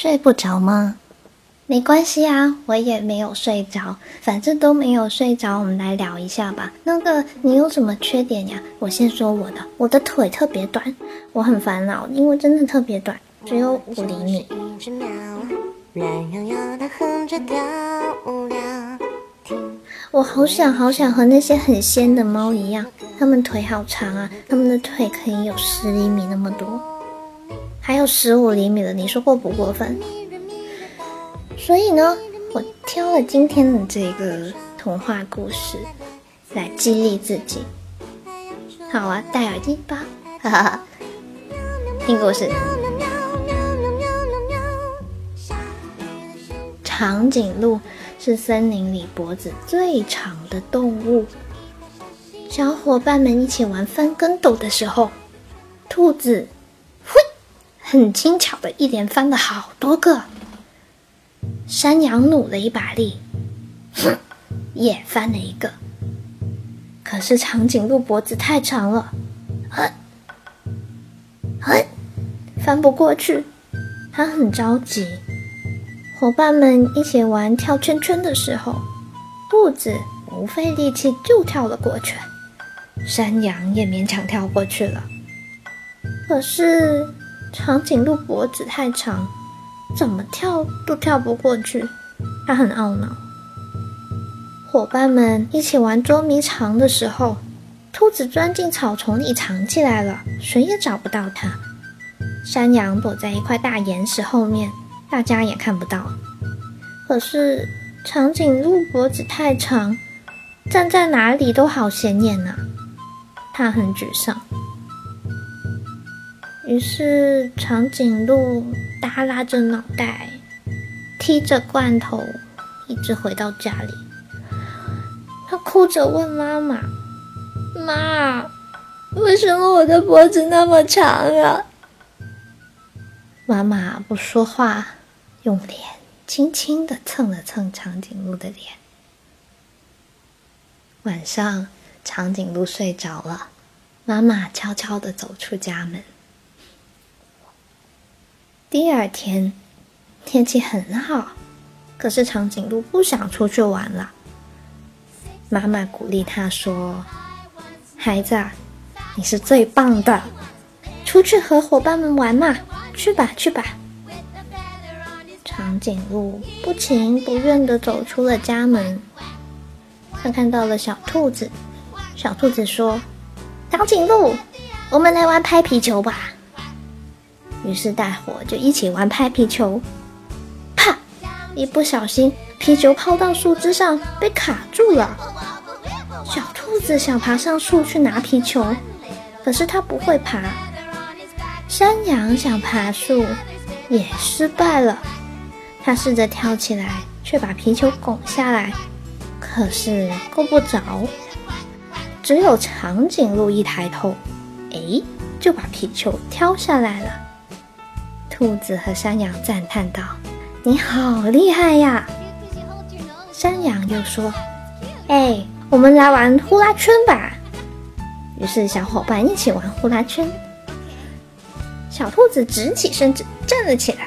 睡不着吗？没关系啊，我也没有睡着，反正都没有睡着。我们来聊一下吧。那个，你有什么缺点呀？我先说我的，我的腿特别短，我很烦恼，因为真的特别短，只有五厘米。我好想好想和那些很仙的猫一样，它们腿好长啊，它们的腿可以有十厘米那么多。还有十五厘米的，你说过不过分？所以呢，我挑了今天的这个童话故事来激励自己。好啊，戴耳机吧，哈哈哈。听故事。长颈鹿是森林里脖子最长的动物。小伙伴们一起玩翻跟斗的时候，兔子。很轻巧的，一连翻了好多个。山羊努了一把力，也翻了一个。可是长颈鹿脖子太长了，哼，哼，翻不过去。他很着急。伙伴们一起玩跳圈圈的时候，兔子不费力气就跳了过去，山羊也勉强跳过去了。可是。长颈鹿脖子太长，怎么跳都跳不过去，它很懊恼。伙伴们一起玩捉迷藏的时候，兔子钻进草丛里藏起来了，谁也找不到它。山羊躲在一块大岩石后面，大家也看不到。可是长颈鹿脖子太长，站在哪里都好显眼呐，它很沮丧。于是，长颈鹿耷拉着脑袋，踢着罐头，一直回到家里。他哭着问妈妈：“妈，为什么我的脖子那么长啊？”妈妈不说话，用脸轻轻的蹭了蹭长颈鹿的脸。晚上，长颈鹿睡着了，妈妈悄悄的走出家门。第二天，天气很好，可是长颈鹿不想出去玩了。妈妈鼓励他说：“孩子，你是最棒的，出去和伙伴们玩嘛，去吧，去吧。”长颈鹿不情不愿地走出了家门。他看到了小兔子，小兔子说：“长颈鹿，我们来玩拍皮球吧。”于是大伙就一起玩拍皮球，啪！一不小心，皮球抛到树枝上，被卡住了。小兔子想爬上树去拿皮球，可是它不会爬。山羊想爬树，也失败了。它试着跳起来，却把皮球拱下来，可是够不着。只有长颈鹿一抬头，哎，就把皮球挑下来了。兔子和山羊赞叹道：“你好厉害呀！”山羊又说：“哎，我们来玩呼啦圈吧。”于是小伙伴一起玩呼啦圈。小兔子直起身子站了起来，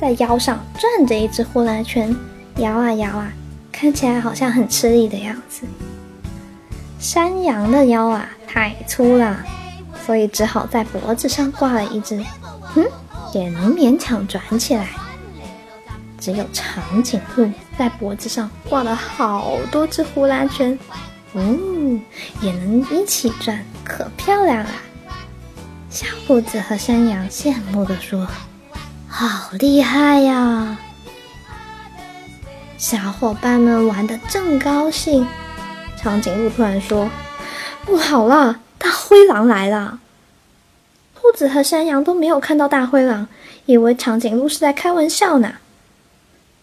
在腰上转着一只呼啦圈，摇啊摇啊，看起来好像很吃力的样子。山羊的腰啊太粗了，所以只好在脖子上挂了一只。嗯。也能勉强转起来，只有长颈鹿在脖子上挂了好多只呼啦圈，嗯，也能一起转，可漂亮了。小兔子和山羊羡慕地说：“好厉害呀！”小伙伴们玩得正高兴，长颈鹿突然说：“不好了，大灰狼来了！”子和山羊都没有看到大灰狼，以为长颈鹿是在开玩笑呢。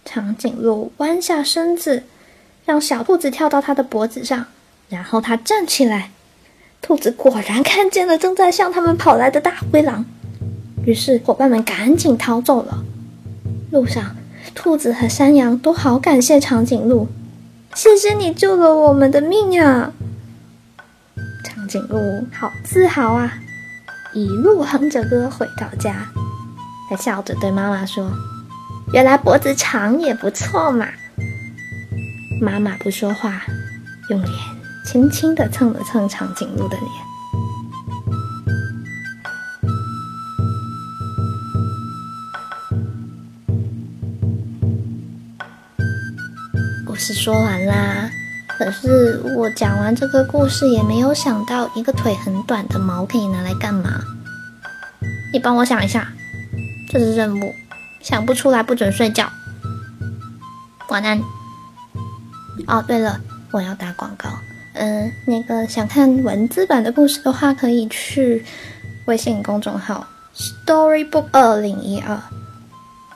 长颈鹿弯下身子，让小兔子跳到它的脖子上，然后它站起来。兔子果然看见了正在向他们跑来的大灰狼，于是伙伴们赶紧逃走了。路上，兔子和山羊都好感谢长颈鹿：“谢谢你救了我们的命呀！”长颈鹿好自豪啊！一路哼着歌回到家，他笑着对妈妈说：“原来脖子长也不错嘛。”妈妈不说话，用脸轻轻地蹭了蹭长颈鹿的脸。故事说完啦。可是我讲完这个故事，也没有想到一个腿很短的毛可以拿来干嘛。你帮我想一下，这是任务，想不出来不准睡觉。晚安。哦，对了，我要打广告。嗯，那个想看文字版的故事的话，可以去微信公众号 Storybook 二零一二。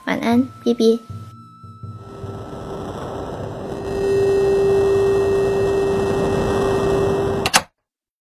晚安，B B。